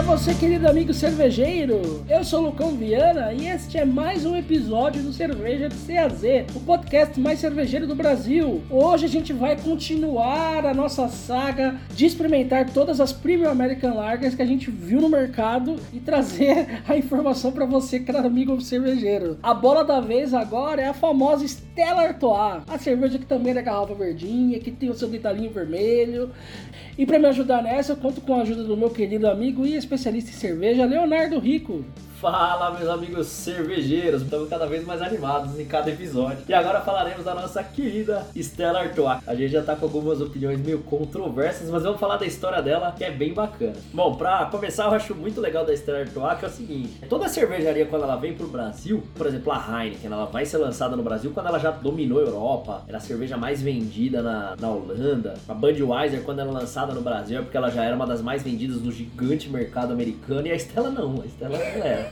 você, querido amigo cervejeiro! Eu sou o Lucão Viana e este é mais um episódio do Cerveja de CAZ, o podcast mais cervejeiro do Brasil. Hoje a gente vai continuar a nossa saga de experimentar todas as Premium American Lagers que a gente viu no mercado e trazer a informação para você, caro amigo cervejeiro. A bola da vez agora é a famosa Stella Artois, a cerveja que também é garrafa verdinha, que tem o seu detalhinho vermelho. E para me ajudar nessa, eu conto com a ajuda do meu querido amigo e especialista em cerveja, Leonardo Rico. Fala, meus amigos cervejeiros! Estamos cada vez mais animados em cada episódio. E agora falaremos da nossa querida Stella Artois. A gente já tá com algumas opiniões meio controversas, mas vamos falar da história dela, que é bem bacana. Bom, pra começar, eu acho muito legal da Stella Artois, que é o seguinte: toda cervejaria, quando ela vem pro Brasil, por exemplo, a Heineken, ela vai ser lançada no Brasil quando ela já dominou a Europa, era a cerveja mais vendida na, na Holanda. A Budweiser, quando era é lançada no Brasil, é porque ela já era uma das mais vendidas no gigante mercado americano, e a Stella não, a Stella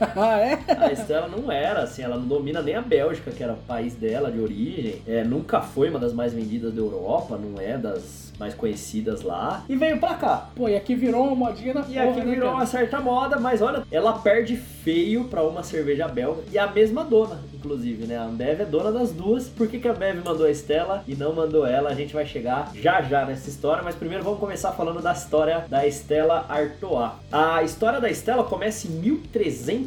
ah, é? A Estela não era, assim, ela não domina nem a Bélgica, que era o país dela de origem. É, nunca foi uma das mais vendidas da Europa, não é das mais conhecidas lá. E veio pra cá. Pô, e aqui virou uma modinha na E porra, aqui né, virou uma certa moda, mas olha, ela perde feio pra uma cerveja belga. E a mesma dona, inclusive, né? A Ambev é dona das duas. Por que, que a Ambev mandou a Estela e não mandou ela? A gente vai chegar já já nessa história, mas primeiro vamos começar falando da história da Estela Artois. A história da Estela começa em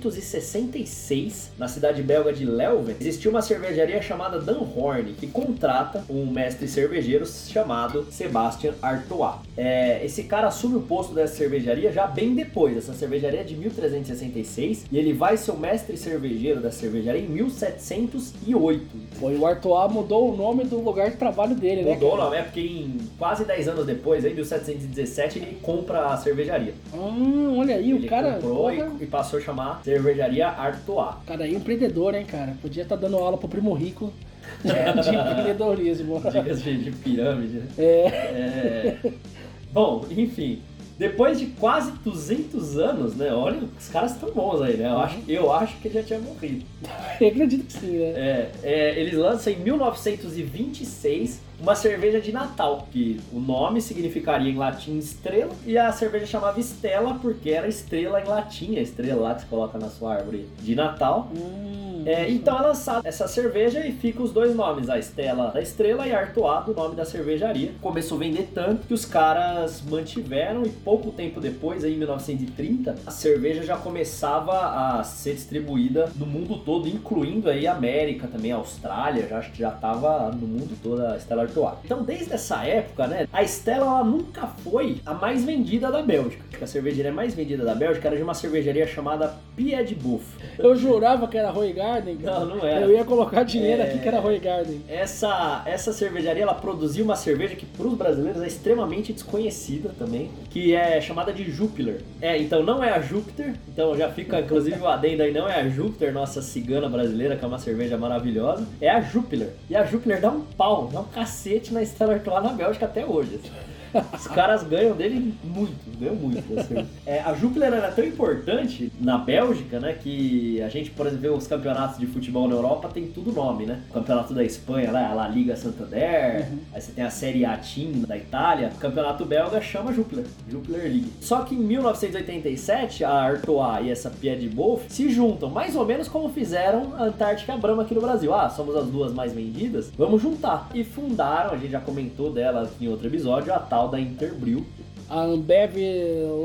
1366, na cidade belga de Leuven. Existiu uma cervejaria chamada Danhorn, que contrata um mestre cervejeiro chamado Sebastian Artois. É, esse cara assume o posto dessa cervejaria já bem depois. Essa cervejaria é de 1366 e ele vai ser o mestre cervejeiro da cervejaria em 1700 1708. Foi o Artois mudou o nome do lugar de trabalho dele, mudou, né? Mudou, não, é porque em quase 10 anos depois, em 1717, ele compra a cervejaria. Hum, olha aí, ele o cara. comprou e, e, passou a chamar Cervejaria Artois. Cara, aí empreendedor, hein, cara? Podia estar tá dando aula pro primo rico. de empreendedorismo. Dicas de pirâmide. Né? É. é. Bom, enfim, depois de quase 200 anos, né? Olha, os caras estão bons aí, né? Eu acho, eu acho que ele já tinha morrido. eu acredito que sim, né? É, é, eles lançam em 1926 uma cerveja de Natal, que o nome significaria em latim estrela, e a cerveja chamava Estela porque era estrela em latim, a estrela lá que se coloca na sua árvore de Natal. Hum, é, então é lançada essa cerveja e fica os dois nomes, a Estela da Estrela e a Artois, do nome da cervejaria. Começou a vender tanto que os caras mantiveram e pouco tempo depois, aí, em 1930, a cerveja já começava a ser distribuída no mundo todo, incluindo aí a América também, a Austrália, já acho que já estava no mundo todo a Estela Então, desde essa época, né, a Stella ela nunca foi a mais vendida da Bélgica. A cervejaria mais vendida da Bélgica era de uma cervejaria chamada Pied Buff. Eu jurava que era Roy Garden. Não, não era. Eu ia colocar dinheiro é... aqui que era Roy Garden. Essa, essa cervejaria ela produziu uma cerveja que para os brasileiros é extremamente desconhecida também, que é chamada de Jupiler. É, então não é a Júpiter, então já fica inclusive o adendo aí, não é a Júpiter, nossa cigana brasileira, que é uma cerveja maravilhosa, é a Jupiler. E a Jupiler dá um pau, dá um cacete cacete na Stella Artois na Bélgica até hoje. Assim. Os caras ganham dele muito, ganham muito. Assim. É, a Jupiler era tão importante na Bélgica, né? Que a gente, por exemplo, vê os campeonatos de futebol na Europa, tem tudo nome, né? O campeonato da Espanha, lá, a La Liga Santander, uhum. aí você tem a Série A Team da Itália. O campeonato belga chama Jupiler, Jupiler League. Só que em 1987, a Artois e essa Pied Bof se juntam, mais ou menos como fizeram a Antártica Brahma aqui no Brasil. Ah, somos as duas mais vendidas, vamos juntar. E fundaram, a gente já comentou dela em outro episódio, a tal da Interbril, a Ambev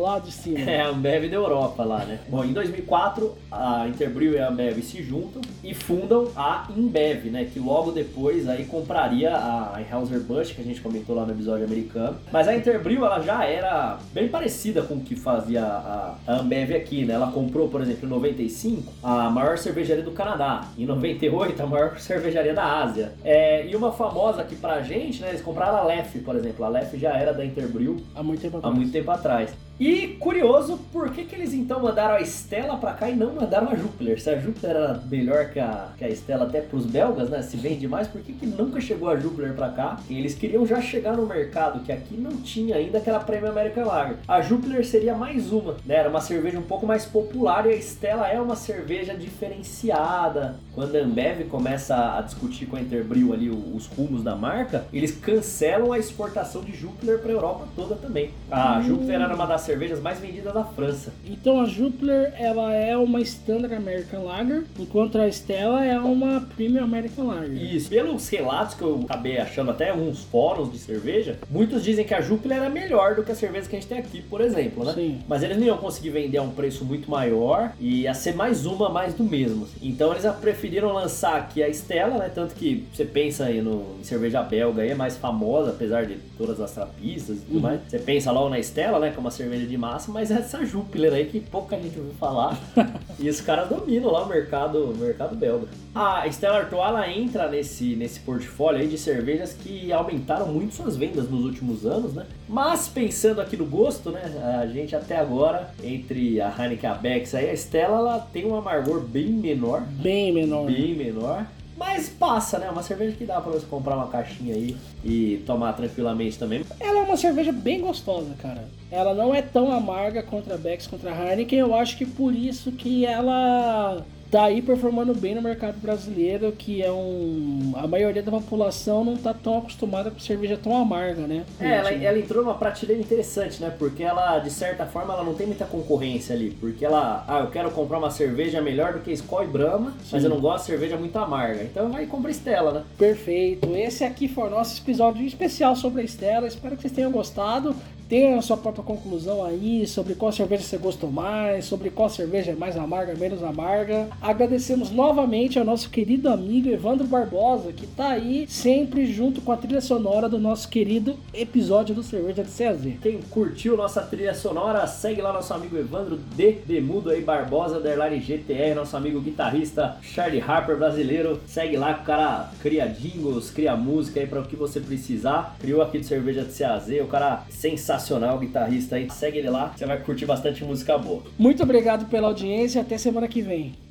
lá de cima. É, a Ambev da Europa lá, né? Bom, em 2004, a Interbrew e a Ambev se juntam e fundam a Inbev, né? Que logo depois aí compraria a Anheuser-Busch, que a gente comentou lá no episódio americano. Mas a Interbrew, ela já era bem parecida com o que fazia a, a Ambev aqui, né? Ela comprou, por exemplo, em 95, a maior cervejaria do Canadá. Em 98, a maior cervejaria da Ásia. É, e uma famosa aqui pra gente, né? Eles compraram a Lef, por exemplo. A Lef já era da Interbrew. Há muito tempo atrás. Há muito tempo atrás. E curioso, por que, que eles então mandaram a Estela pra cá e não mandaram a Jupiler? Se a Jupiler era melhor que a, que a Estela até pros belgas, né? Se vende mais, por que, que nunca chegou a Jupiler pra cá? E eles queriam já chegar no mercado, que aqui não tinha ainda aquela Premium American Lager. A Jupiler seria mais uma, né? Era uma cerveja um pouco mais popular e a Estela é uma cerveja diferenciada. Quando a Ambev começa a discutir com a Interbrew ali os rumos da marca, eles cancelam a exportação de Jupiler pra Europa toda também. A hum. Jupiler era uma das cervejas mais vendidas da França. Então a Jupiler ela é uma Standard American Lager, enquanto a Stella é uma Premium American Lager. Isso. Pelos relatos que eu acabei achando até uns fóruns de cerveja, muitos dizem que a Jupiler era melhor do que a cerveja que a gente tem aqui, por exemplo, né? Sim. Mas eles não iam conseguir vender a um preço muito maior e ia ser mais uma mais do mesmo. assim. Então eles preferiram lançar aqui a Stella, né? Tanto que você pensa aí no em cerveja belga aí é mais famosa, apesar de todas as trapistas e tudo Uhum. mais. Você pensa na Stella, né? Que é uma cerveja de massa, mas é essa Jupiler aí que pouca gente ouviu falar. e os caras dominam lá o mercado, o mercado belga. A Stella Artois ela entra nesse, nesse portfólio aí de cervejas que aumentaram muito suas vendas nos últimos anos, né? Mas pensando aqui no gosto, né? A gente até agora, entre a Heineken e a Beck's aí, a Stella ela tem um amargor bem menor, Bem menor. bem menor. Mas passa, né? Uma cerveja que dá pra você comprar uma caixinha aí e tomar tranquilamente também. Ela é uma cerveja bem gostosa, cara. Ela não é tão amarga contra Beck's, contra Heineken. Eu acho que por isso que ela tá aí performando bem no mercado brasileiro, que é um... A maioria da população não tá tão acostumada com cerveja tão amarga, né? É, ela, ela entrou numa prateleira interessante, né? Porque ela, de certa forma, ela não tem muita concorrência ali. Porque ela, ah, eu quero comprar uma cerveja melhor do que Skol e Brahma, mas Sim. eu não gosto de cerveja muito amarga. Então vai e compra Stella, né? Perfeito. Esse aqui foi o nosso episódio especial sobre a Estela. Espero que vocês tenham gostado. Tenha a sua própria conclusão aí sobre qual cerveja você gostou mais, sobre qual cerveja é mais amarga, menos amarga. Agradecemos novamente ao nosso querido amigo Evandro Barbosa, que tá aí sempre junto com a trilha sonora do nosso querido episódio do Cerveja de CAZ. Quem curtiu nossa trilha sonora, segue lá nosso amigo Evandro D. Demudo aí, Barbosa, Underline GTR, nosso amigo guitarrista Charlie Harper brasileiro. Segue lá o cara cria jingles, cria música aí para o que você precisar. Criou aqui de cerveja de CAZ, o cara sensacional, guitarrista aí. Segue ele lá, você vai curtir bastante música boa. Muito obrigado pela audiência. Até semana que vem.